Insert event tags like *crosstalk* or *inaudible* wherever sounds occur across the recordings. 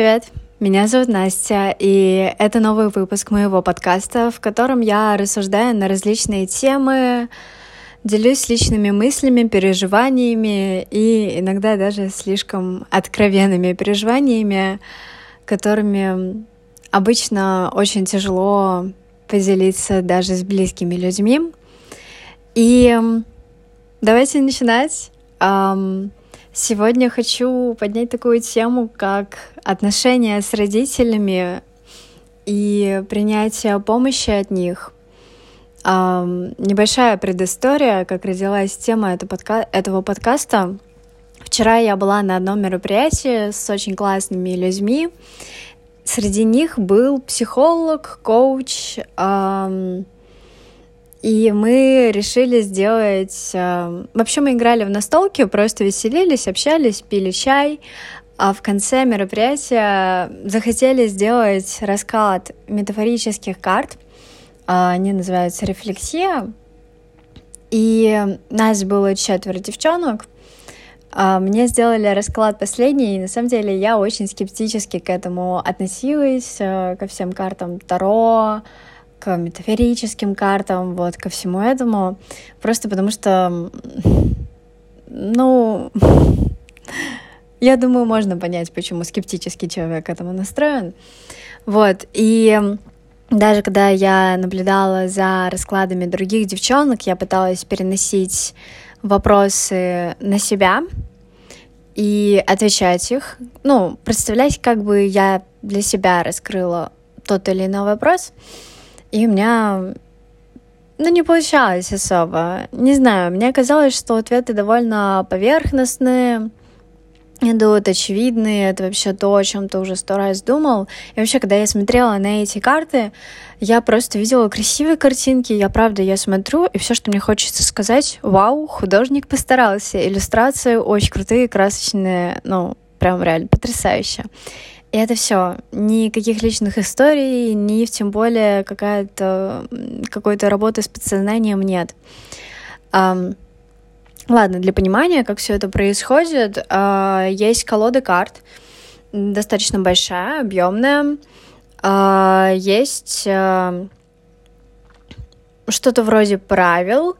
Привет, меня зовут Настя, и это новый выпуск моего подкаста, в котором я рассуждаю на различные темы, делюсь личными мыслями, переживаниями и иногда даже слишком откровенными переживаниями, которыми обычно очень тяжело поделиться даже с близкими людьми. И давайте начинать. Сегодня хочу поднять такую тему, как отношения с родителями и принятие помощи от них. Um, небольшая предыстория, как родилась тема этого, подка этого подкаста. Вчера я была на одном мероприятии с очень классными людьми. Среди них был психолог, коуч, um, и мы решили сделать... Э, вообще мы играли в настолки, просто веселились, общались, пили чай. А в конце мероприятия захотели сделать расклад метафорических карт. А, они называются «Рефлексия». И нас было четверо девчонок. А, мне сделали расклад последний, и на самом деле я очень скептически к этому относилась, э, ко всем картам Таро, к метафорическим картам, вот, ко всему этому, просто потому что, ну, *laughs* я думаю, можно понять, почему скептический человек к этому настроен. Вот, и даже когда я наблюдала за раскладами других девчонок, я пыталась переносить вопросы на себя и отвечать их. Ну, представлять, как бы я для себя раскрыла тот или иной вопрос — и у меня, ну, не получалось особо. Не знаю, мне казалось, что ответы довольно поверхностные, идут очевидные, это вообще то, о чем ты уже сто раз думал. И вообще, когда я смотрела на эти карты, я просто видела красивые картинки, я правда, я смотрю, и все, что мне хочется сказать, вау, художник постарался, иллюстрации очень крутые, красочные, ну, прям реально потрясающе. И это все. Никаких личных историй, ни тем более какая-то какой-то работы с подсознанием нет. Um, ладно, для понимания, как все это происходит, uh, есть колода карт, достаточно большая, объемная. Uh, есть uh, что-то вроде правил,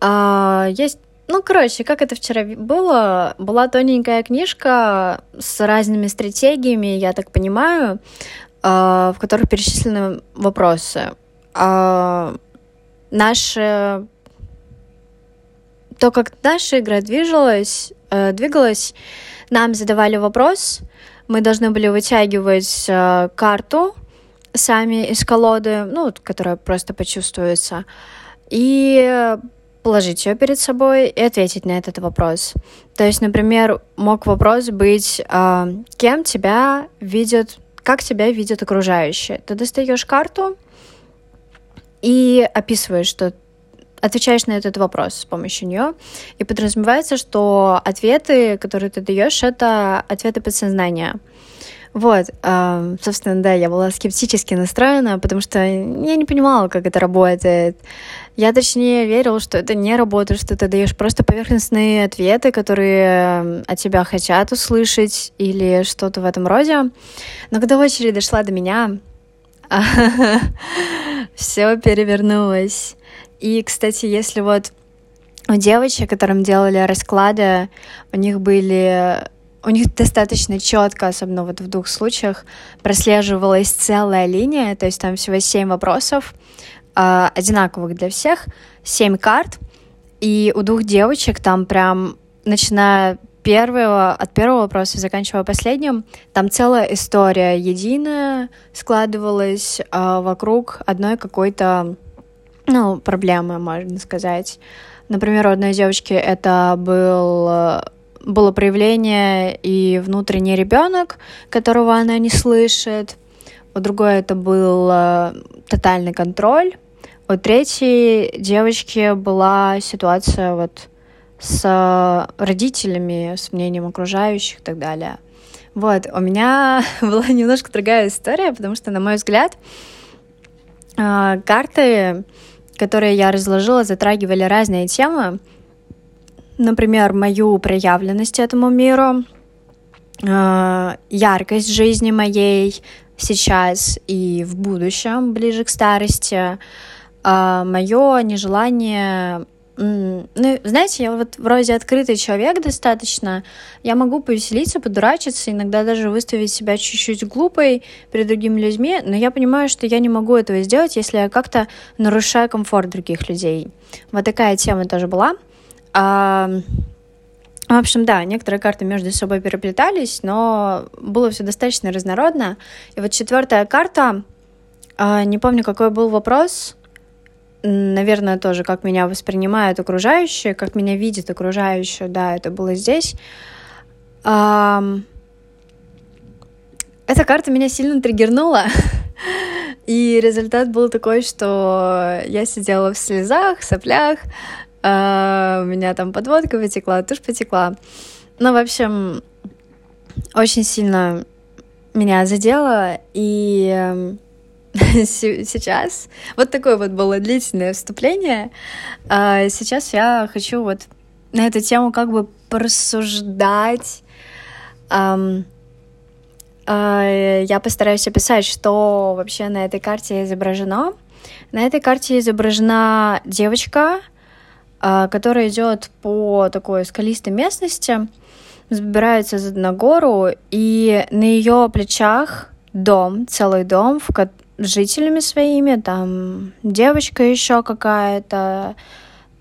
есть ну, короче, как это вчера было, была тоненькая книжка с разными стратегиями, я так понимаю, а, в которых перечислены вопросы. А, Наше... То, как наша игра двигалась, э, двигалась, нам задавали вопрос, мы должны были вытягивать э, карту сами из колоды, ну, которая просто почувствуется, и положить ее перед собой и ответить на этот вопрос. То есть, например, мог вопрос быть, э, кем тебя видят, как тебя видят окружающие. Ты достаешь карту и описываешь, что отвечаешь на этот вопрос с помощью нее. И подразумевается, что ответы, которые ты даешь, это ответы подсознания. Вот, э, собственно, да, я была скептически настроена, потому что я не понимала, как это работает. Я точнее верила, что это не работает, что ты даешь просто поверхностные ответы, которые от тебя хотят услышать или что-то в этом роде. Но когда очередь дошла до меня, *laughs* все перевернулось. И, кстати, если вот у девочек, которым делали расклады, у них были у них достаточно четко, особенно вот в двух случаях, прослеживалась целая линия, то есть там всего семь вопросов, э, одинаковых для всех, семь карт, и у двух девочек там прям, начиная первого, от первого вопроса, заканчивая последним, там целая история единая складывалась э, вокруг одной какой-то, ну, проблемы, можно сказать. Например, у одной девочки это был было проявление и внутренний ребенок, которого она не слышит. У другой это был э, тотальный контроль. У третьей девочки была ситуация вот с родителями, с мнением окружающих и так далее. Вот, у меня *laughs* была немножко другая история, потому что, на мой взгляд, э, карты, которые я разложила, затрагивали разные темы, например, мою проявленность этому миру, э, яркость жизни моей сейчас и в будущем, ближе к старости, э, мое нежелание ну, знаете, я вот вроде открытый человек достаточно. Я могу повеселиться, подурачиться, иногда даже выставить себя чуть-чуть глупой перед другими людьми, но я понимаю, что я не могу этого сделать, если я как-то нарушаю комфорт других людей. Вот такая тема тоже была. А, в общем, да, некоторые карты между собой переплетались, но было все достаточно разнородно. И вот четвертая карта, а, не помню, какой был вопрос, наверное, тоже, как меня воспринимают окружающие, как меня видят окружающие, да, это было здесь. Эта карта меня сильно триггернула, *laughs* и результат был такой, что я сидела в слезах, соплях, а, у меня там подводка потекла, тушь потекла. Ну, в общем, очень сильно меня задело, и *laughs* сейчас. Вот такое вот было длительное вступление. А сейчас я хочу вот на эту тему как бы порассуждать. Я постараюсь описать, что вообще на этой карте изображено. На этой карте изображена девочка, а, которая идет по такой скалистой местности, забирается на гору, и на ее плечах дом, целый дом, в, жителями своими, там девочка еще какая-то,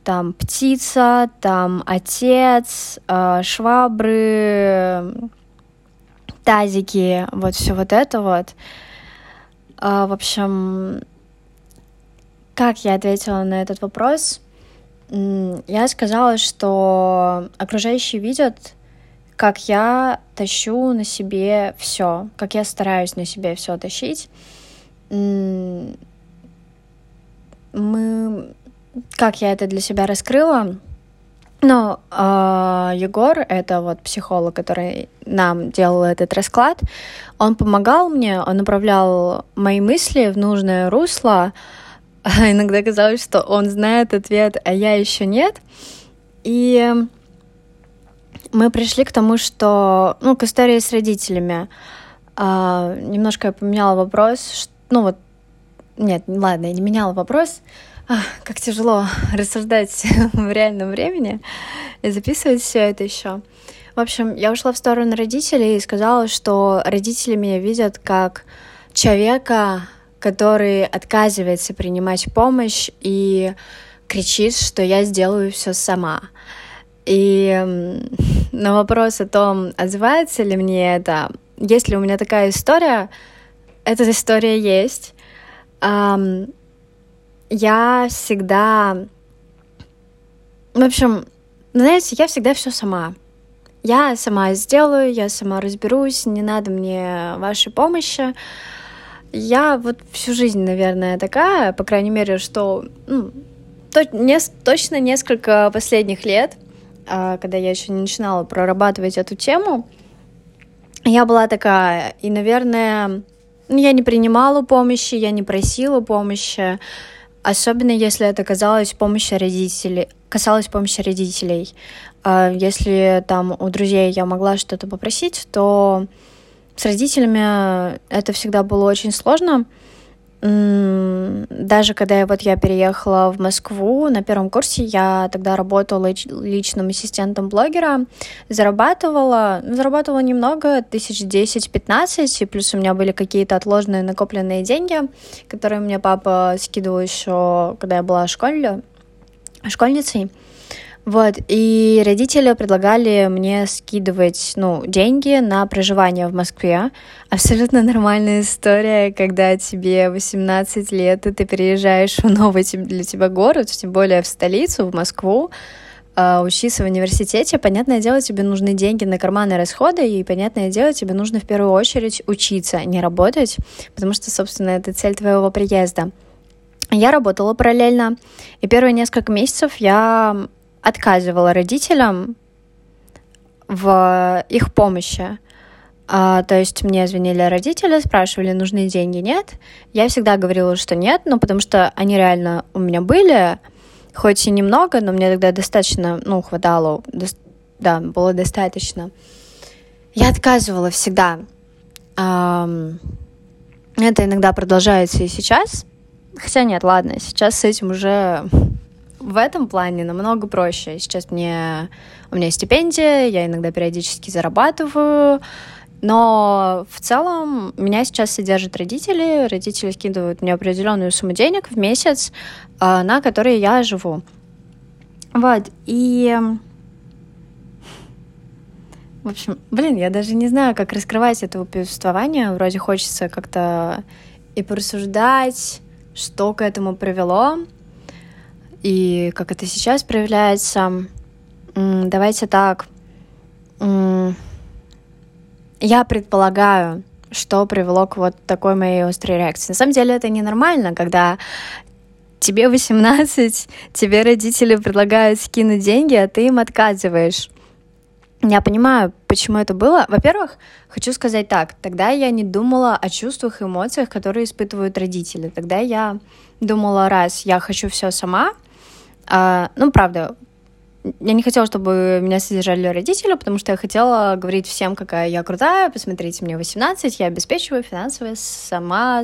там птица, там отец, э, швабры, тазики, вот все вот это вот. Э, в общем, как я ответила на этот вопрос? Я сказала, что окружающие видят, как я тащу на себе все, как я стараюсь на себе все тащить мы... Как я это для себя раскрыла? Ну, э, Егор, это вот психолог, который нам делал этот расклад, он помогал мне, он направлял мои мысли в нужное русло. *laughs* Иногда казалось, что он знает ответ, а я еще нет. И мы пришли к тому, что, ну, к истории с родителями. Э, немножко я поменяла вопрос, что ну вот, нет, ладно, я не меняла вопрос. Ах, как тяжело *laughs* рассуждать *laughs* в реальном времени и записывать все это еще. В общем, я ушла в сторону родителей и сказала, что родители меня видят как человека, который отказывается принимать помощь и кричит, что я сделаю все сама. И на вопрос о том, отзывается ли мне это, есть ли у меня такая история, эта история есть. Um, я всегда... В общем, знаете, я всегда все сама. Я сама сделаю, я сама разберусь, не надо мне вашей помощи. Я вот всю жизнь, наверное, такая, по крайней мере, что ну, то, не, точно несколько последних лет, а, когда я еще не начинала прорабатывать эту тему, я была такая, и, наверное, ну, я не принимала помощи, я не просила помощи, особенно если это казалось помощи родителей, касалось помощи родителей. А если там у друзей я могла что-то попросить, то с родителями это всегда было очень сложно, даже когда я, вот я переехала в Москву на первом курсе, я тогда работала личным ассистентом блогера, зарабатывала, ну, зарабатывала немного, тысяч десять-пятнадцать, и плюс у меня были какие-то отложенные накопленные деньги, которые мне папа скидывал еще, когда я была школе, школьницей. Вот, и родители предлагали мне скидывать, ну, деньги на проживание в Москве. Абсолютно нормальная история, когда тебе 18 лет, и ты переезжаешь в новый для тебя город, тем более в столицу, в Москву, а, учиться в университете, понятное дело, тебе нужны деньги на карманные расходы, и, понятное дело, тебе нужно в первую очередь учиться, а не работать, потому что, собственно, это цель твоего приезда. Я работала параллельно, и первые несколько месяцев я отказывала родителям в их помощи. А, то есть мне звонили родители, спрашивали, нужны деньги, нет. Я всегда говорила, что нет, ну, потому что они реально у меня были, хоть и немного, но мне тогда достаточно, ну, хватало, до, да, было достаточно. я отказывала всегда. Это иногда продолжается и сейчас. Хотя нет, ладно, сейчас с этим уже в этом плане намного проще. Сейчас мне у меня стипендия, я иногда периодически зарабатываю, но в целом меня сейчас содержат родители. Родители скидывают мне определенную сумму денег в месяц, а, на которые я живу. Вот, и... В общем, блин, я даже не знаю, как раскрывать это повествование. Вроде хочется как-то и порассуждать, что к этому привело, и как это сейчас проявляется. Давайте так. Я предполагаю, что привело к вот такой моей острой реакции. На самом деле это ненормально, когда тебе 18, *laughs* тебе родители предлагают скинуть деньги, а ты им отказываешь. Я понимаю, почему это было. Во-первых, хочу сказать так, тогда я не думала о чувствах и эмоциях, которые испытывают родители. Тогда я думала, раз я хочу все сама, а, ну, правда, я не хотела, чтобы меня содержали родители, потому что я хотела говорить всем, какая я крутая, посмотрите, мне 18, я обеспечиваю финансово сама,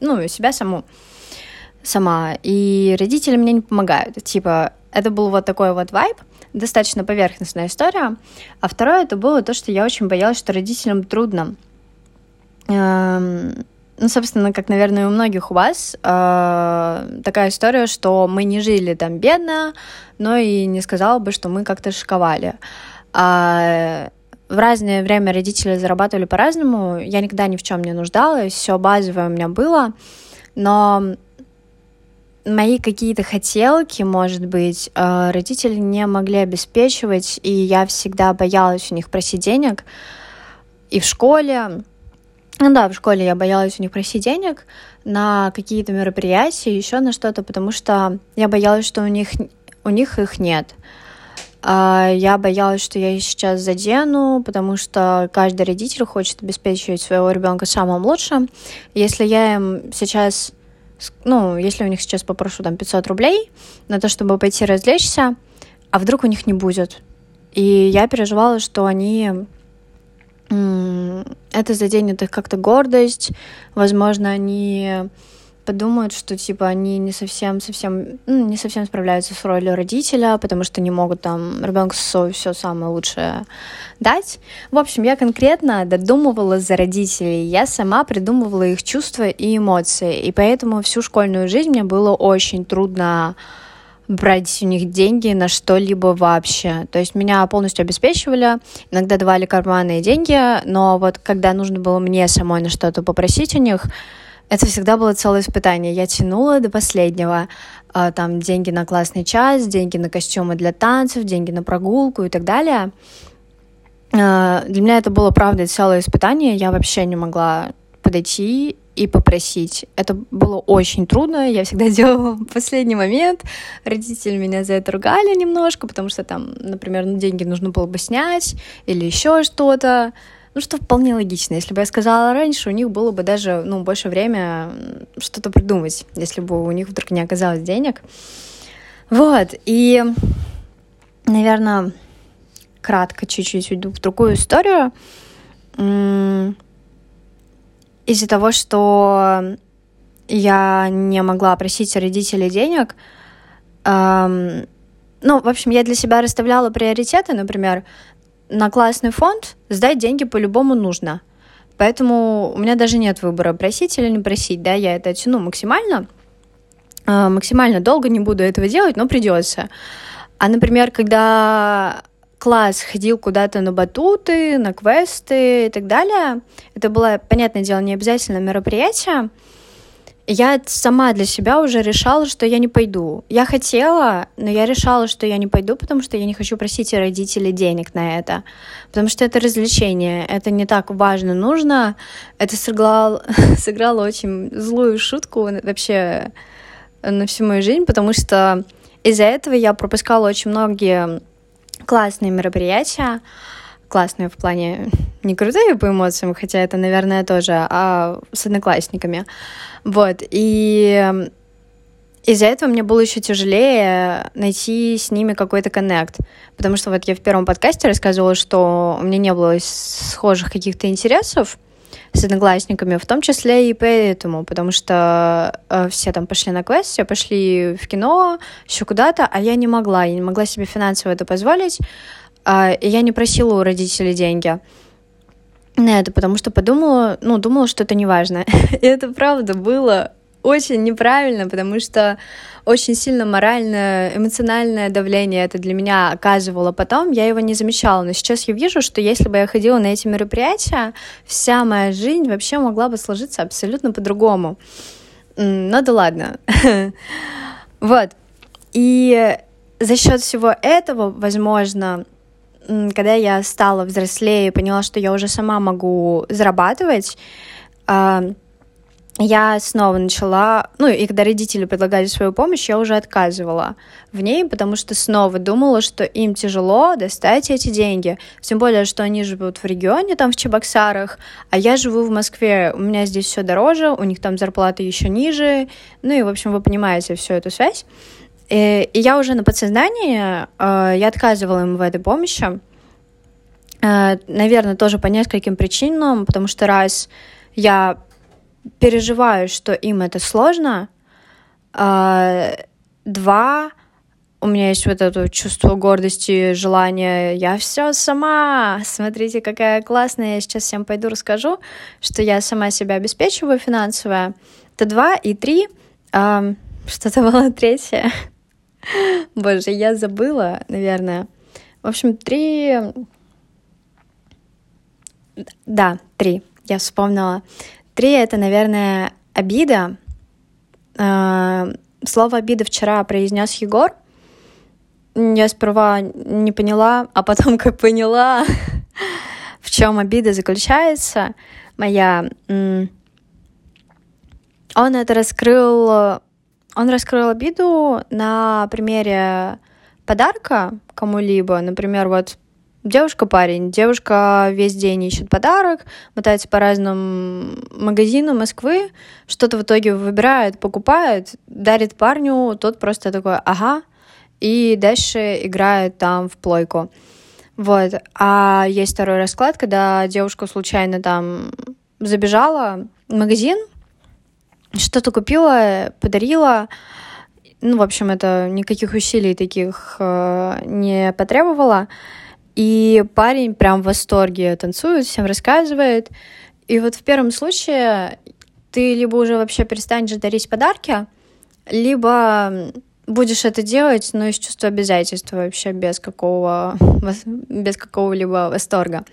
ну, себя саму сама, и родители мне не помогают. Типа, это был вот такой вот вайб, достаточно поверхностная история. А второе, это было то, что я очень боялась, что родителям трудно. Эм, ну, собственно, как, наверное, у многих у вас, э, такая история, что мы не жили там бедно, но и не сказала бы, что мы как-то шиковали. А в разное время родители зарабатывали по-разному, я никогда ни в чем не нуждалась, все базовое у меня было, но мои какие-то хотелки, может быть, э, родители не могли обеспечивать, и я всегда боялась у них просить денег. И в школе, ну да, в школе я боялась у них просить денег на какие-то мероприятия, еще на что-то, потому что я боялась, что у них, у них их нет. А, я боялась, что я их сейчас задену, потому что каждый родитель хочет обеспечивать своего ребенка самым лучшим. Если я им сейчас ну, если у них сейчас попрошу там 500 рублей на то, чтобы пойти развлечься, а вдруг у них не будет. И я переживала, что они это заденет их как-то гордость, возможно, они подумают, что типа они не совсем, совсем, ну, не совсем справляются с ролью родителя, потому что не могут там ребенку все самое лучшее дать. В общем, я конкретно додумывала за родителей, я сама придумывала их чувства и эмоции, и поэтому всю школьную жизнь мне было очень трудно брать у них деньги на что-либо вообще. То есть меня полностью обеспечивали, иногда давали карманные деньги, но вот когда нужно было мне самой на что-то попросить у них, это всегда было целое испытание. Я тянула до последнего. А, там деньги на классный час, деньги на костюмы для танцев, деньги на прогулку и так далее. А, для меня это было, правда, целое испытание. Я вообще не могла подойти и попросить. Это было очень трудно, я всегда *laughs* делала в последний момент. Родители меня за это ругали немножко, потому что там, например, ну, деньги нужно было бы снять или еще что-то. Ну, что вполне логично. Если бы я сказала раньше, у них было бы даже, ну, больше время что-то придумать, если бы у них вдруг не оказалось денег. Вот, и, наверное, кратко чуть-чуть уйду в другую историю. Из-за того, что я не могла просить родителей денег, ну, в общем, я для себя расставляла приоритеты, например, на классный фонд сдать деньги по-любому нужно. Поэтому у меня даже нет выбора, просить или не просить, да, я это тяну максимально, а, максимально долго не буду этого делать, но придется. А, например, когда класс ходил куда-то на батуты, на квесты и так далее, это было, понятное дело, не обязательно мероприятие, я сама для себя уже решала, что я не пойду. Я хотела, но я решала, что я не пойду, потому что я не хочу просить родителей денег на это. Потому что это развлечение, это не так важно, нужно. Это сыграло, *laughs* сыграло очень злую шутку вообще на всю мою жизнь, потому что из-за этого я пропускала очень многие классные мероприятия, классные в плане не крутые по эмоциям, хотя это, наверное, тоже, а с одноклассниками. Вот, и из-за этого мне было еще тяжелее найти с ними какой-то коннект. Потому что вот я в первом подкасте рассказывала, что у меня не было схожих каких-то интересов с одноклассниками, в том числе и поэтому, потому что э, все там пошли на квест, все пошли в кино, еще куда-то, а я не могла, я не могла себе финансово это позволить, э, и я не просила у родителей деньги на это, потому что подумала, ну, думала, что это не важно. *laughs* и это правда было очень неправильно, потому что очень сильно моральное, эмоциональное давление это для меня оказывало потом, я его не замечала, но сейчас я вижу, что если бы я ходила на эти мероприятия, вся моя жизнь вообще могла бы сложиться абсолютно по-другому. Ну да ладно. *laughs* Вот. И за счет всего этого, возможно, когда я стала взрослее и поняла, что я уже сама могу зарабатывать, а, я снова начала, ну и когда родители предлагали свою помощь, я уже отказывала в ней, потому что снова думала, что им тяжело достать эти деньги. Тем более, что они живут в регионе, там в Чебоксарах, а я живу в Москве, у меня здесь все дороже, у них там зарплаты еще ниже, ну и, в общем, вы понимаете всю эту связь. И, и я уже на подсознании, э, я отказывала им в этой помощи, э, наверное, тоже по нескольким причинам, потому что раз я переживаю, что им это сложно. А, два, у меня есть вот это чувство гордости, желание, я все сама, смотрите, какая классная, я сейчас всем пойду расскажу, что я сама себя обеспечиваю финансово. Это два, и три, а, что-то было третье. *laughs* Боже, я забыла, наверное. В общем, три... Да, три. Я вспомнила. Три — это, наверное, обида. А, слово «обида» вчера произнес Егор. Я сперва не поняла, а потом как поняла, *laughs* в чем обида заключается моя. Он это раскрыл, он раскрыл обиду на примере подарка кому-либо. Например, вот Девушка-парень. Девушка весь день ищет подарок, мотается по разным магазинам Москвы, что-то в итоге выбирает, покупает, дарит парню, тот просто такой «ага», и дальше играет там в плойку. Вот. А есть второй расклад, когда девушка случайно там забежала в магазин, что-то купила, подарила, ну, в общем, это никаких усилий таких э, не потребовало, и парень прям в восторге танцует, всем рассказывает. И вот в первом случае ты либо уже вообще перестанешь дарить подарки, либо будешь это делать, но из чувства обязательства вообще без какого без какого-либо восторга.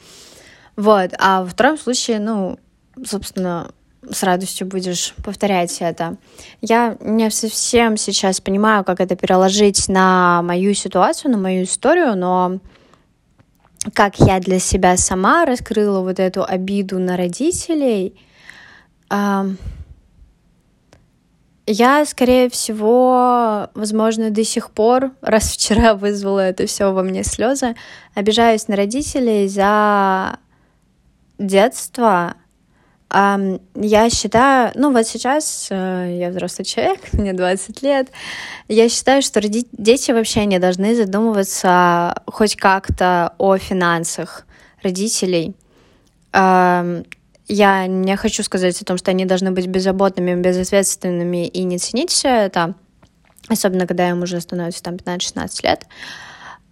Вот. А во втором случае, ну, собственно, с радостью будешь повторять это. Я не совсем сейчас понимаю, как это переложить на мою ситуацию, на мою историю, но как я для себя сама раскрыла вот эту обиду на родителей, я, скорее всего, возможно, до сих пор, *laughs* раз вчера вызвала это все во мне слезы, обижаюсь на родителей за детство, я считаю, ну вот сейчас э, я взрослый человек, *laughs* мне 20 лет, я считаю, что дети вообще не должны задумываться хоть как-то о финансах родителей. Я не хочу сказать о том, что они должны быть беззаботными, безответственными и не ценить все это, особенно когда им уже становится там 15-16 лет.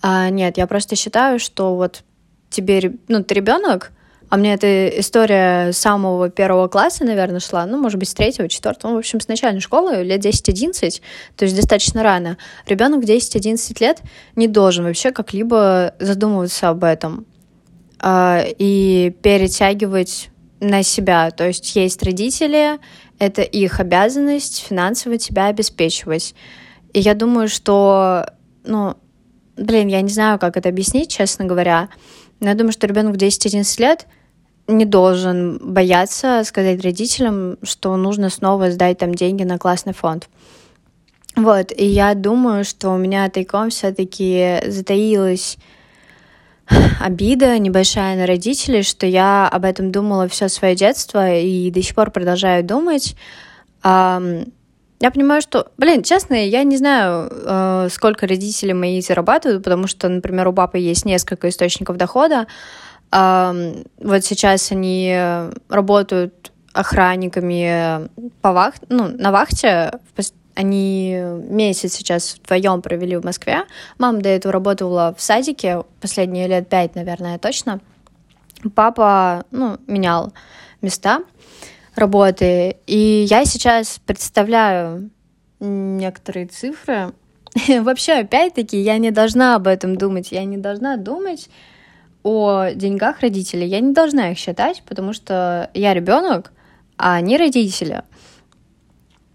А, нет, я просто считаю, что вот тебе, ну, ты ребенок, а мне эта история с самого первого класса, наверное, шла, ну, может быть, с третьего, четвертого, в общем, с начальной школы, лет 10-11, то есть достаточно рано. Ребенок в 10-11 лет не должен вообще как-либо задумываться об этом э, и перетягивать на себя. То есть есть родители, это их обязанность финансово тебя обеспечивать. И я думаю, что, ну, блин, я не знаю, как это объяснить, честно говоря, но я думаю, что ребенок в 10-11 лет не должен бояться сказать родителям, что нужно снова сдать там деньги на классный фонд. Вот, и я думаю, что у меня тайком все-таки затаилась обида небольшая на родителей, что я об этом думала все свое детство и до сих пор продолжаю думать. я понимаю, что, блин, честно, я не знаю, э, сколько родители мои зарабатывают, потому что, например, у папы есть несколько источников дохода. Вот сейчас они работают охранниками по вах... ну, на вахте. Они месяц сейчас вдвоем провели в Москве. Мама до этого работала в садике последние лет пять, наверное, точно. Папа, ну, менял места работы. И я сейчас представляю некоторые цифры. *laughs* Вообще, опять-таки, я не должна об этом думать. Я не должна думать о деньгах родителей. Я не должна их считать, потому что я ребенок, а они родители.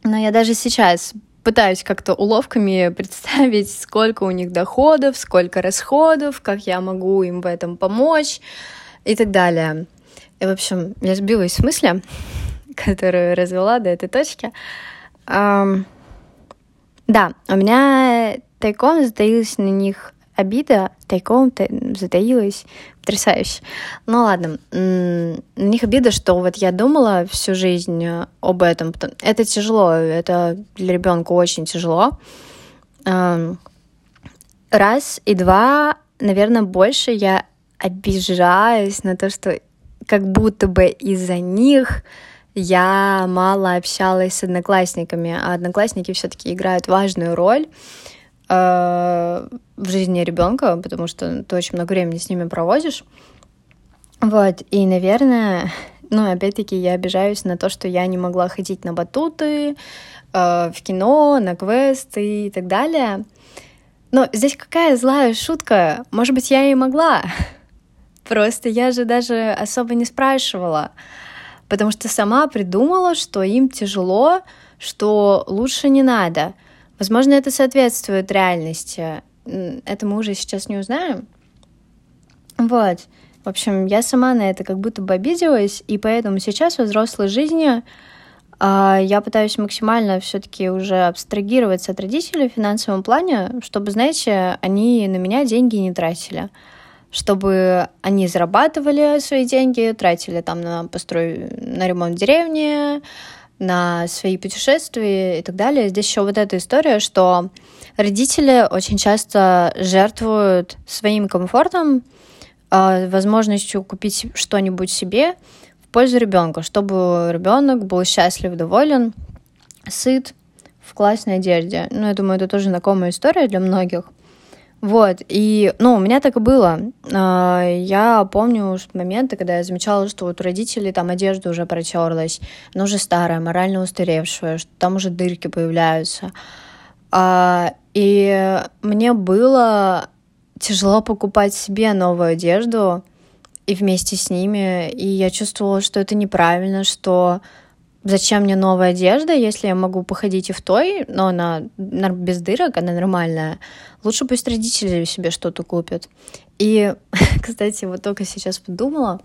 Но я даже сейчас пытаюсь как-то уловками *laughs* представить, сколько у них доходов, сколько расходов, как я могу им в этом помочь и так далее. И, в общем, я сбилась с мысли, *laughs* которую развела до этой точки. Um, да, у меня тайком затаилась на них обида, тайком затаилась, потрясающе. Ну ладно, на них обида, что вот я думала всю жизнь об этом. Это тяжело, это для ребенка очень тяжело. Раз и два, наверное, больше я обижаюсь на то, что как будто бы из-за них я мало общалась с одноклассниками, а одноклассники все-таки играют важную роль э, в жизни ребенка, потому что ты очень много времени с ними проводишь. Вот, и, наверное, ну, опять-таки, я обижаюсь на то, что я не могла ходить на батуты, э, в кино, на квесты и так далее. Но здесь какая злая шутка? Может быть, я и могла. *laughs* Просто я же даже особо не спрашивала потому что сама придумала, что им тяжело, что лучше не надо. Возможно, это соответствует реальности. Это мы уже сейчас не узнаем. Вот. В общем, я сама на это как будто бы обиделась, и поэтому сейчас во взрослой жизни э, я пытаюсь максимально все-таки уже абстрагироваться от родителей в финансовом плане, чтобы, знаете, они на меня деньги не тратили чтобы они зарабатывали свои деньги, тратили там на построй, на ремонт деревни, на свои путешествия и так далее. Здесь еще вот эта история, что родители очень часто жертвуют своим комфортом, а, возможностью купить что-нибудь себе в пользу ребенка, чтобы ребенок был счастлив, доволен, сыт, в классной одежде. Ну, я думаю, это тоже знакомая история для многих. Вот, и, ну, у меня так и было. А, я помню моменты, когда я замечала, что вот у родителей там одежда уже протерлась, она уже старая, морально устаревшая, что там уже дырки появляются. А, и мне было тяжело покупать себе новую одежду и вместе с ними, и я чувствовала, что это неправильно, что зачем мне новая одежда, если я могу походить и в той, но она без дырок, она нормальная. Лучше пусть родители себе что-то купят. И, *laughs* кстати, вот только сейчас подумала,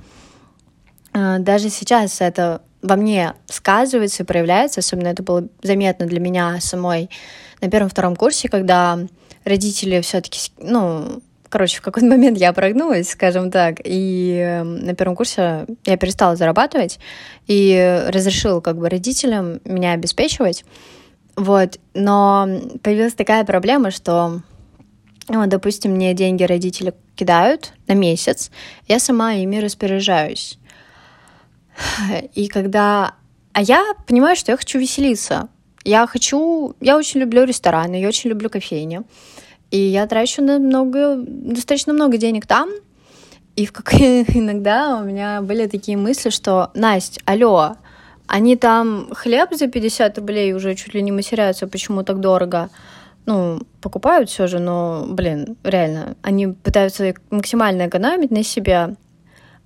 э, даже сейчас это во мне сказывается и проявляется, особенно это было заметно для меня самой на первом-втором курсе, когда родители все-таки, ну, короче, в какой-то момент я прогнулась, скажем так, и эм, на первом курсе я перестала зарабатывать и разрешила как бы родителям меня обеспечивать. Вот, но появилась такая проблема, что, вот, допустим, мне деньги родители кидают на месяц, я сама ими распоряжаюсь. И когда... А я понимаю, что я хочу веселиться. Я хочу... Я очень люблю рестораны, я очень люблю кофейни. И я трачу на много, достаточно много денег там. И в как... *laughs* иногда у меня были такие мысли, что Настя, алло, они там хлеб за 50 рублей уже чуть ли не матерятся, почему так дорого. Ну, покупают все же, но, блин, реально, они пытаются максимально экономить на себя.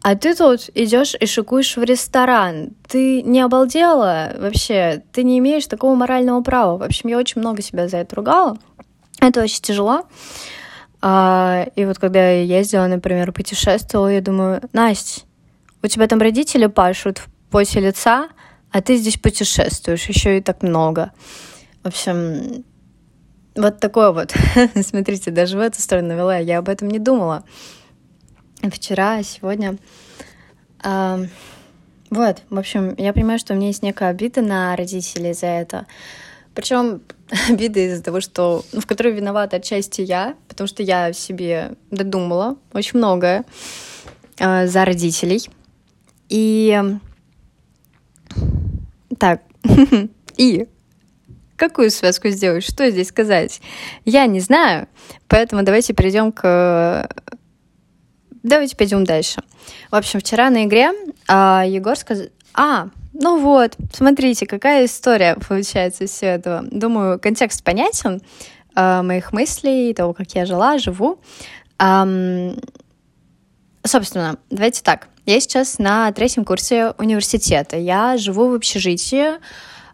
А ты тут идешь и шикуешь в ресторан. Ты не обалдела вообще? Ты не имеешь такого морального права. В общем, я очень много себя за это ругала. Это очень тяжело. А, и вот когда я ездила, например, путешествовала, я думаю, Настя, у тебя там родители пашут в поте лица, а ты здесь путешествуешь, еще и так много. В общем, вот такое вот. *laughs* Смотрите, даже в эту сторону навела. Я об этом не думала. Вчера, сегодня. А, вот, в общем, я понимаю, что у меня есть некая обида на родителей за это. Причем *laughs* обида из-за того, что ну, в которой виновата отчасти я, потому что я себе додумала очень многое э, за родителей. И так, *laughs* и какую связку сделать, что здесь сказать? Я не знаю, поэтому давайте перейдем к... Давайте пойдем дальше. В общем, вчера на игре а, Егор сказал... А, ну вот, смотрите, какая история получается из всего этого. Думаю, контекст понятен а, моих мыслей, того, как я жила, живу. А, собственно, давайте так. Я сейчас на третьем курсе университета. Я живу в общежитии,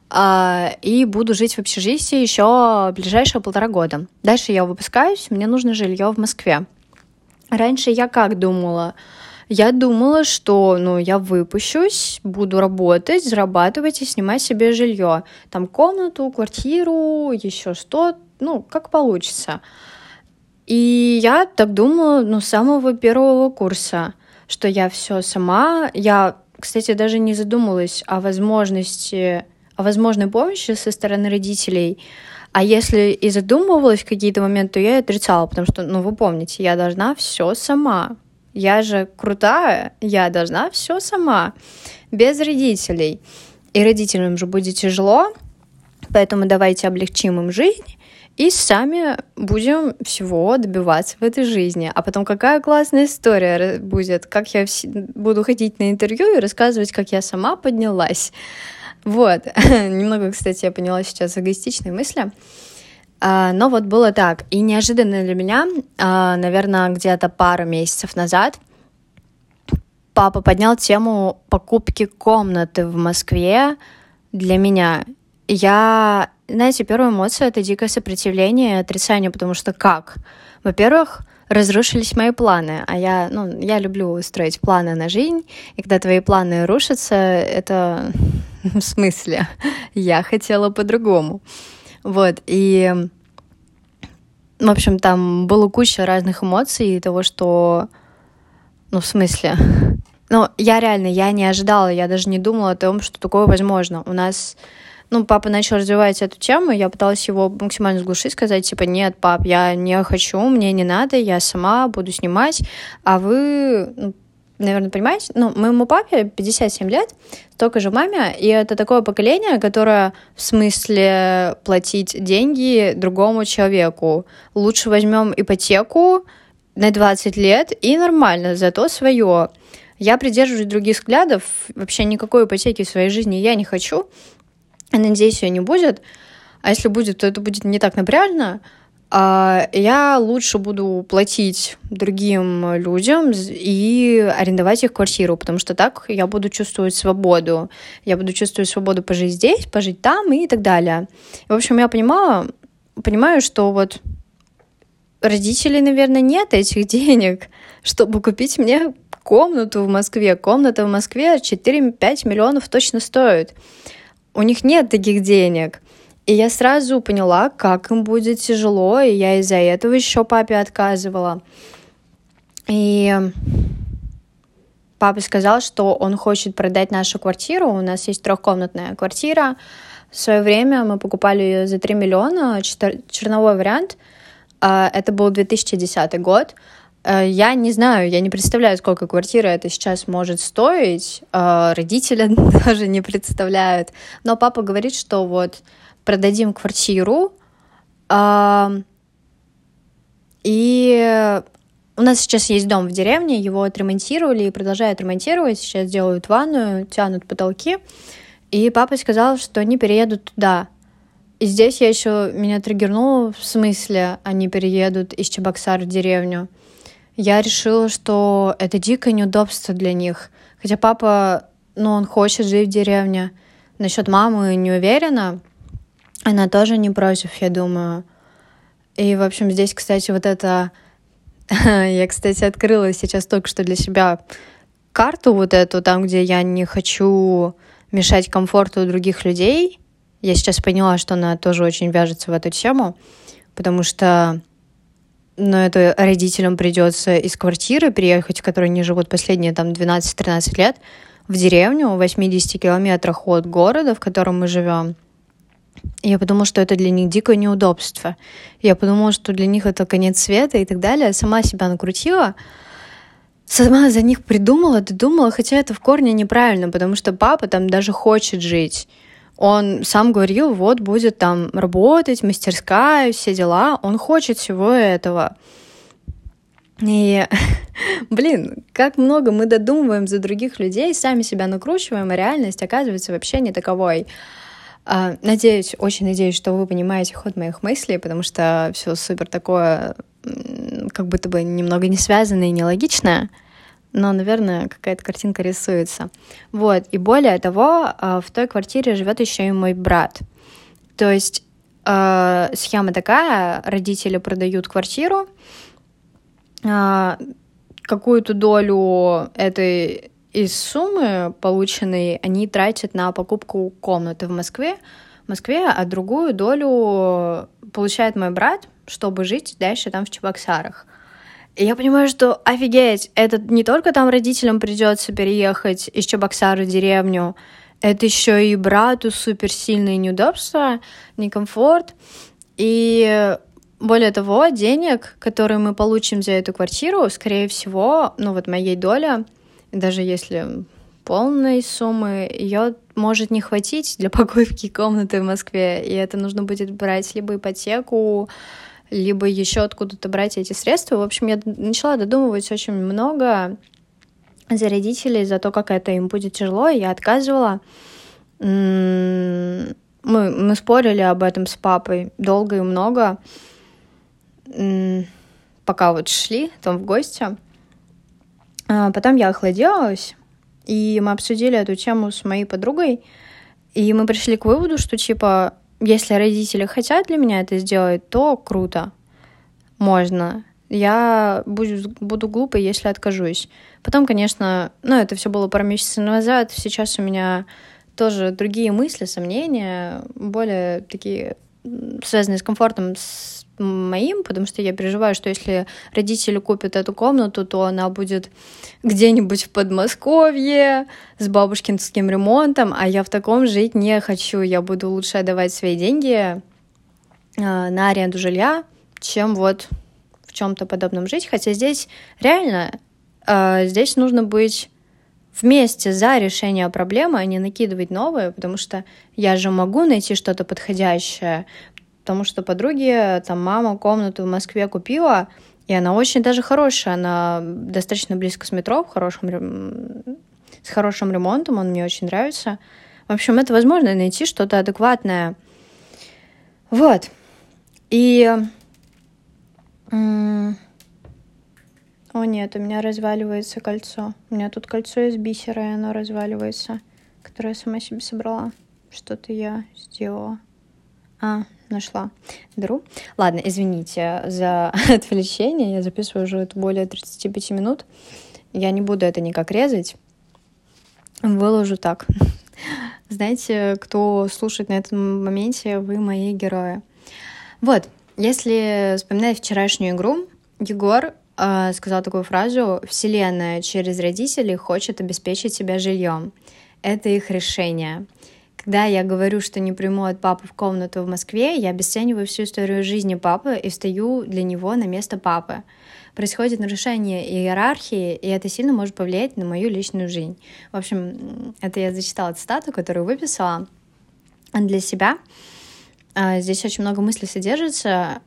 а, и буду жить в общежитии еще ближайшие полтора года. Дальше я выпускаюсь, мне нужно жилье в Москве. Раньше я как думала? Я думала, что ну, я выпущусь, буду работать, зарабатывать и снимать себе жилье. Там комнату, квартиру, еще что, ну, как получится. И я так думала, ну, с самого первого курса, что я все сама. Я, кстати, даже не задумалась о возможности о возможной помощи со стороны родителей. А если и задумывалась в какие-то моменты, то я отрицала, потому что, ну, вы помните, я должна все сама. Я же крутая, я должна все сама, без родителей. И родителям же будет тяжело, поэтому давайте облегчим им жизнь и сами будем всего добиваться в этой жизни. А потом какая классная история будет, как я буду ходить на интервью и рассказывать, как я сама поднялась. Вот. *laughs* Немного, кстати, я поняла сейчас эгоистичные мысли. А, но вот было так. И неожиданно для меня, а, наверное, где-то пару месяцев назад, папа поднял тему покупки комнаты в Москве для меня. Я, знаете, первая эмоция — это дикое сопротивление и отрицание, потому что как? Во-первых, разрушились мои планы, а я, ну, я люблю строить планы на жизнь, и когда твои планы рушатся, это *laughs* в смысле? Я хотела по-другому. Вот, и, в общем, там было куча разных эмоций и того, что, ну, в смысле, *laughs* ну, я реально, я не ожидала, я даже не думала о том, что такое возможно. У нас ну, папа начал развивать эту тему, я пыталась его максимально сглушить, сказать, типа, нет, пап, я не хочу, мне не надо, я сама буду снимать, а вы, ну, наверное, понимаете, ну, моему папе 57 лет, столько же маме, и это такое поколение, которое в смысле платить деньги другому человеку. Лучше возьмем ипотеку на 20 лет и нормально, зато свое. Я придерживаюсь других взглядов, вообще никакой ипотеки в своей жизни я не хочу, надеюсь, ее не будет. А если будет, то это будет не так напряжно. А я лучше буду платить другим людям и арендовать их квартиру, потому что так я буду чувствовать свободу. Я буду чувствовать свободу пожить здесь, пожить там и так далее. В общем, я понимаю, понимаю, что вот родителей, наверное, нет этих *laughs* денег, чтобы купить мне комнату в Москве. Комната в Москве 4-5 миллионов точно стоит. У них нет таких денег. И я сразу поняла, как им будет тяжело, и я из-за этого еще папе отказывала. И папа сказал, что он хочет продать нашу квартиру. У нас есть трехкомнатная квартира. В свое время мы покупали ее за 3 миллиона, черновой вариант. А, это был 2010 год. А, я не знаю, я не представляю, сколько квартира это сейчас может стоить. А, родители *laughs* даже не представляют. Но папа говорит, что вот продадим квартиру, и у нас сейчас есть дом в деревне, его отремонтировали и продолжают ремонтировать. Сейчас делают ванную, тянут потолки. И папа сказал, что они переедут туда. И здесь я еще меня триггернуло, в смысле, они переедут из Чебоксар в деревню. Я решила, что это дикое неудобство для них. Хотя папа, ну, он хочет жить в деревне. Насчет мамы не уверена. Она тоже не против, я думаю. И, в общем, здесь, кстати, вот это... *laughs* я, кстати, открыла сейчас только что для себя карту вот эту, там, где я не хочу мешать комфорту других людей. Я сейчас поняла, что она тоже очень вяжется в эту тему, потому что но ну, это родителям придется из квартиры в которой они живут последние там 12-13 лет, в деревню в 80 километрах от города, в котором мы живем. Я подумала, что это для них дикое неудобство. Я подумала, что для них это конец света и так далее. Сама себя накрутила. Сама за них придумала, додумала, хотя это в корне неправильно, потому что папа там даже хочет жить. Он сам говорил, вот будет там работать, мастерская, все дела. Он хочет всего этого. И, *laughs* блин, как много мы додумываем за других людей, сами себя накручиваем, а реальность оказывается вообще не таковой. А, надеюсь, очень надеюсь, что вы понимаете ход моих мыслей, потому что все супер такое, как будто бы немного не связанное и нелогичное, но, наверное, какая-то картинка рисуется. Вот, и более того, а, в той квартире живет еще и мой брат. То есть а, схема такая, родители продают квартиру, какую-то долю этой из суммы полученной они тратят на покупку комнаты в Москве, в Москве, а другую долю получает мой брат, чтобы жить дальше там в Чебоксарах. И я понимаю, что офигеть, это не только там родителям придется переехать из Чебоксара в деревню, это еще и брату супер сильные неудобства, некомфорт. И более того, денег, которые мы получим за эту квартиру, скорее всего, ну вот моей доля — даже если полной суммы, ее может не хватить для *laughs* покупки комнаты в Москве, и это нужно будет брать либо ипотеку, либо еще откуда-то брать эти средства. В общем, я начала додумывать очень много за родителей, за то, как это им будет тяжело, и я отказывала. Мы, мы спорили об этом с папой долго и много, пока вот шли там в гости. А потом я охладилась, и мы обсудили эту тему с моей подругой, и мы пришли к выводу, что, типа, если родители хотят для меня это сделать, то круто, можно. Я буду, буду глупой, если откажусь. Потом, конечно, ну, это все было пару месяцев назад, сейчас у меня тоже другие мысли, сомнения, более такие связанные с комфортом, с моим, потому что я переживаю, что если родители купят эту комнату, то она будет где-нибудь в Подмосковье с бабушкинским ремонтом, а я в таком жить не хочу. Я буду лучше отдавать свои деньги э, на аренду жилья, чем вот в чем-то подобном жить. Хотя здесь реально э, здесь нужно быть вместе за решение проблемы, а не накидывать новые, потому что я же могу найти что-то подходящее, потому что подруги, там мама комнату в Москве купила, и она очень даже хорошая, она достаточно близко с метро, в хорошем, с хорошим ремонтом, он мне очень нравится. В общем, это возможно найти что-то адекватное. Вот. И... О нет, у меня разваливается кольцо. У меня тут кольцо из бисера, и оно разваливается, которое я сама себе собрала. Что-то я сделала. А, нашла дыру. Ладно, извините за *laughs* отвлечение. Я записываю уже более 35 минут. Я не буду это никак резать. Выложу так. *laughs* Знаете, кто слушает на этом моменте, вы мои герои. Вот, если вспоминать вчерашнюю игру, Егор сказал такую фразу «Вселенная через родителей хочет обеспечить себя жильем. Это их решение». Когда я говорю, что не приму от папы в комнату в Москве, я обесцениваю всю историю жизни папы и встаю для него на место папы. Происходит нарушение иерархии, и это сильно может повлиять на мою личную жизнь. В общем, это я зачитала цитату, которую выписала для себя. А, здесь очень много мыслей содержится.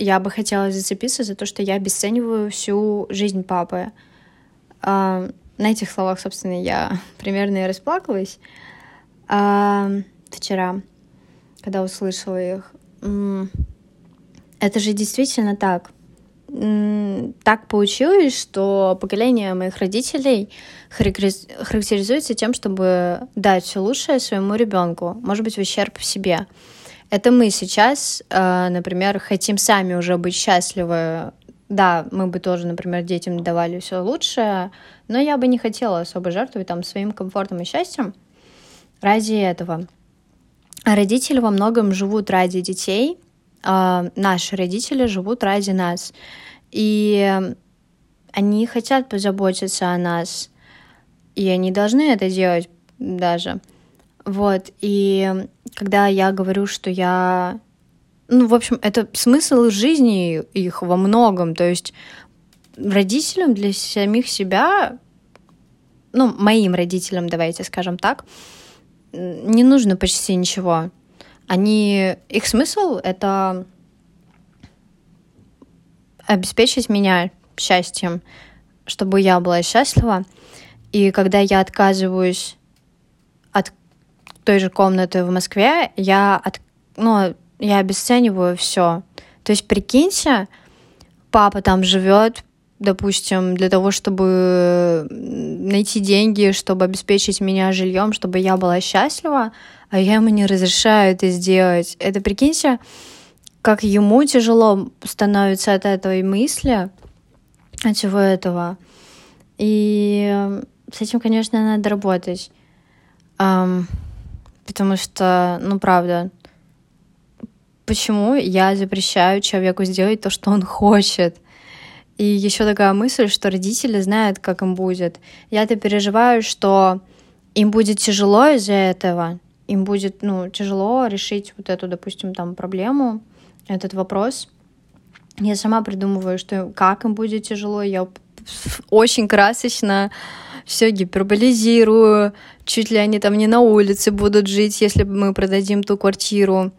Я бы хотела зацепиться за то, что я обесцениваю всю жизнь папы. А, на этих словах, собственно, я *laughs* примерно и расплакалась а, вчера, когда услышала их. Это же действительно так. Так получилось, что поколение моих родителей характеризуется тем, чтобы дать все лучшее своему ребенку, может быть, в ущерб себе. Это мы сейчас, а, например, хотим сами уже быть счастливы. Да, мы бы тоже, например, детям давали все лучшее, но я бы не хотела особо жертвовать там своим комфортом и счастьем ради этого. А родители во многом живут ради детей, а наши родители живут ради нас. И они хотят позаботиться о нас, и они должны это делать даже. Вот, и когда я говорю, что я... Ну, в общем, это смысл жизни их во многом. То есть родителям для самих себя, ну, моим родителям, давайте скажем так, не нужно почти ничего. Они... Их смысл — это обеспечить меня счастьем, чтобы я была счастлива. И когда я отказываюсь от той же комнаты в Москве, я, от, ну, я обесцениваю все. То есть, прикиньте, папа там живет, допустим, для того, чтобы найти деньги, чтобы обеспечить меня жильем, чтобы я была счастлива, а я ему не разрешаю это сделать. Это, прикиньте, как ему тяжело становится от этой мысли, от всего этого. И с этим, конечно, надо работать. Um, потому что, ну, правда, почему я запрещаю человеку сделать то, что он хочет? И еще такая мысль, что родители знают, как им будет. Я-то переживаю, что им будет тяжело из-за этого. Им будет, ну, тяжело решить вот эту, допустим, там проблему, этот вопрос. Я сама придумываю, что как им будет тяжело. Я очень красочно все гиперболизирую, чуть ли они там не на улице будут жить, если мы продадим ту квартиру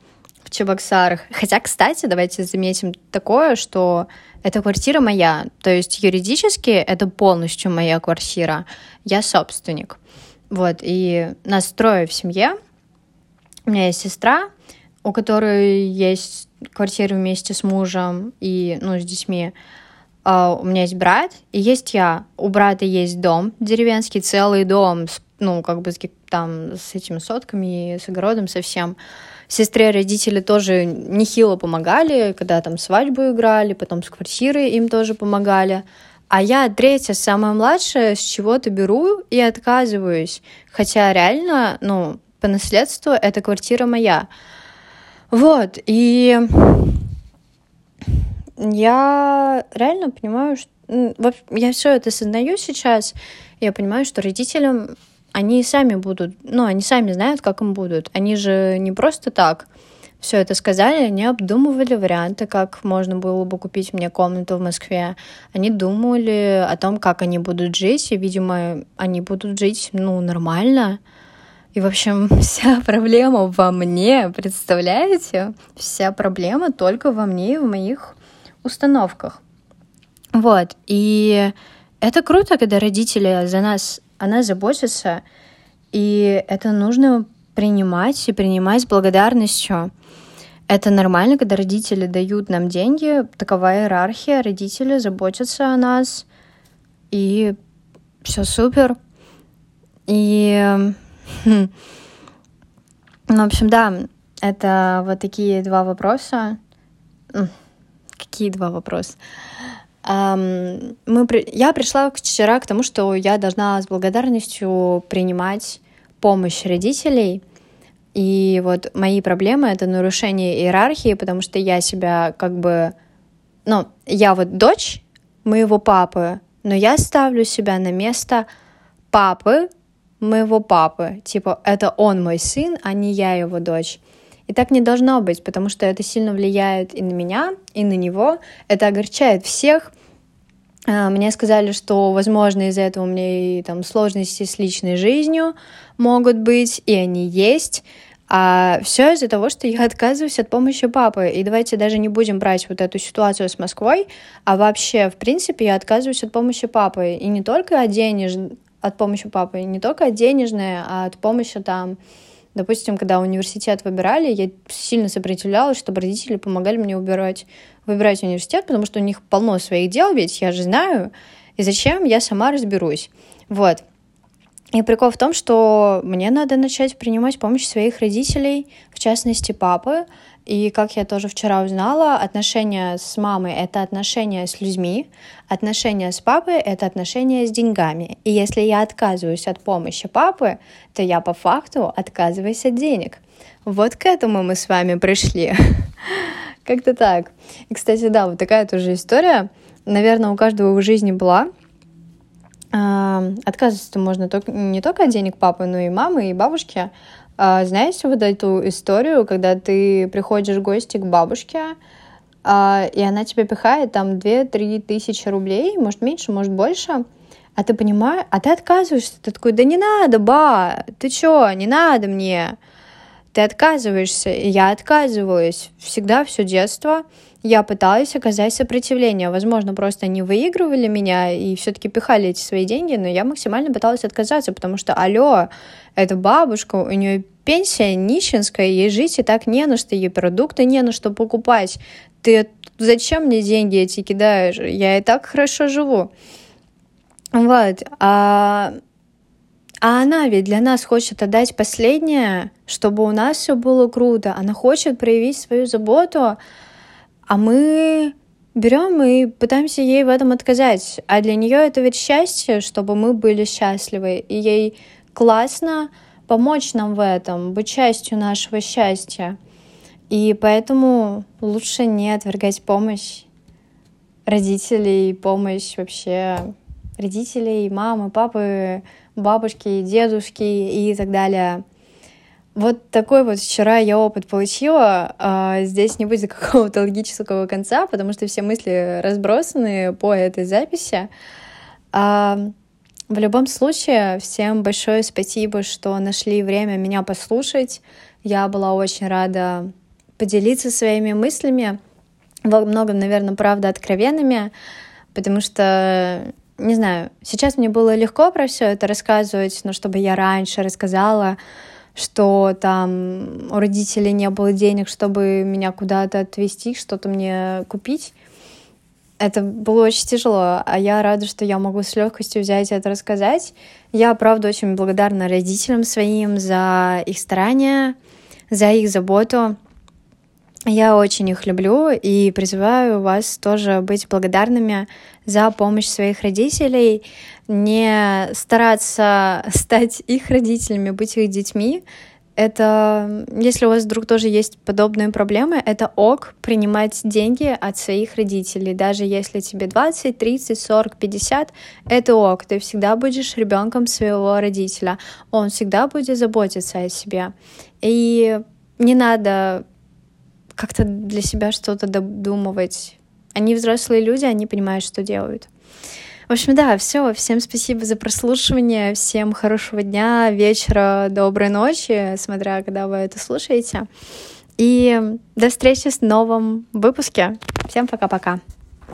в Чебоксарах. Хотя, кстати, давайте заметим такое, что эта квартира моя, то есть юридически это полностью моя квартира, я собственник. Вот, и нас трое в семье. У меня есть сестра, у которой есть квартира вместе с мужем и, ну, с детьми. Uh, у меня есть брат и есть я. У брата есть дом деревенский, целый дом, с, ну, как бы там с этими сотками, с огородом, совсем. Сестре родители тоже нехило помогали, когда там свадьбу играли, потом с квартиры им тоже помогали. А я третья, самая младшая, с чего-то беру и отказываюсь. Хотя реально, ну, по наследству эта квартира моя. Вот, и я реально понимаю, что я все это осознаю сейчас, я понимаю, что родителям они сами будут, ну, они сами знают, как им будут. Они же не просто так все это сказали, они обдумывали варианты, как можно было бы купить мне комнату в Москве. Они думали о том, как они будут жить, и, видимо, они будут жить, ну, нормально. И, в общем, *laughs* вся проблема во мне, представляете? Вся проблема только во мне и в моих установках. Вот, и это круто, когда родители за нас, о нас заботятся, и это нужно принимать и принимать с благодарностью. Это нормально, когда родители дают нам деньги, такова иерархия, родители заботятся о нас, и все супер. И, хм, ну, в общем, да, это вот такие два вопроса. Какие два вопроса? Um, мы, я пришла вчера к тому, что я должна с благодарностью принимать помощь родителей. И вот мои проблемы — это нарушение иерархии, потому что я себя как бы... Ну, я вот дочь моего папы, но я ставлю себя на место папы моего папы. Типа, это он мой сын, а не я его дочь. И так не должно быть, потому что это сильно влияет и на меня, и на него. Это огорчает всех. А, мне сказали, что, возможно, из-за этого у меня и там сложности с личной жизнью могут быть, и они есть. А все из-за того, что я *laughs* отказываюсь от помощи папы. И давайте даже не будем брать вот эту ситуацию с Москвой, а вообще, в принципе, я отказываюсь от помощи папы. И не только от денеж... от помощи папы, не только от денежной, а от помощи там Допустим, когда университет выбирали, я сильно сопротивлялась, чтобы родители помогали мне выбирать, выбирать университет, потому что у них полно своих дел, ведь я же знаю, и зачем я сама разберусь. Вот. И прикол в том, что мне надо начать принимать помощь своих родителей, в частности папы, и как я тоже вчера узнала, отношения с мамой — это отношения с людьми, отношения с папой — это отношения с деньгами. И если я отказываюсь от помощи папы, то я по факту отказываюсь от денег. Вот к этому мы с вами пришли. *laughs* Как-то так. И, кстати, да, вот такая тоже история. Наверное, у каждого в жизни была. Отказываться можно только, не только от денег папы, но и мамы, и бабушки. А, знаете вот эту историю, когда ты приходишь в гости к бабушке, а, и она тебе пихает там 2-3 тысячи рублей, может меньше, может больше, а ты понимаешь, а ты отказываешься, ты такой, да не надо, ба, ты чё, не надо мне. Ты отказываешься, и я отказываюсь. Всегда все детство я пыталась оказать сопротивление. Возможно, просто они выигрывали меня и все-таки пихали эти свои деньги, но я максимально пыталась отказаться, потому что, алло, это бабушка, у нее пенсия нищенская, ей жить и так не на что, ей продукты не на что покупать. Ты зачем мне деньги эти кидаешь? Я и так хорошо живу. Вот. А, а она ведь для нас хочет отдать последнее, чтобы у нас все было круто. Она хочет проявить свою заботу, а мы берем и пытаемся ей в этом отказать. А для нее это ведь счастье, чтобы мы были счастливы. И ей классно помочь нам в этом, быть частью нашего счастья. И поэтому лучше не отвергать помощь родителей, помощь вообще родителей, мамы, папы, бабушки, дедушки и так далее. Вот такой вот вчера я опыт получила. А, здесь не будет какого-то логического конца, потому что все мысли разбросаны по этой записи. А, в любом случае, всем большое спасибо, что нашли время меня послушать. Я была очень рада поделиться своими мыслями, во многом, наверное, правда, откровенными, потому что не знаю, сейчас мне было легко про все это рассказывать, но чтобы я раньше рассказала, что там у родителей не было денег, чтобы меня куда-то отвезти, что-то мне купить. Это было очень тяжело, а я рада, что я могу с легкостью взять это рассказать. Я, правда, очень благодарна родителям своим за их старания, за их заботу. Я очень их люблю и призываю вас тоже быть благодарными за помощь своих родителей, не стараться *laughs* стать их родителями, быть их детьми. Это, если у вас вдруг тоже есть подобные проблемы, это ок принимать деньги от своих родителей. Даже если тебе 20, 30, 40, 50, это ок. Ты всегда будешь ребенком своего родителя. Он всегда будет заботиться о себе. И не надо как-то для себя что-то додумывать. Они взрослые люди, они понимают, что делают. В общем, да, все. Всем спасибо за прослушивание. Всем хорошего дня, вечера, доброй ночи, смотря когда вы это слушаете. И до встречи в новом выпуске. Всем пока-пока.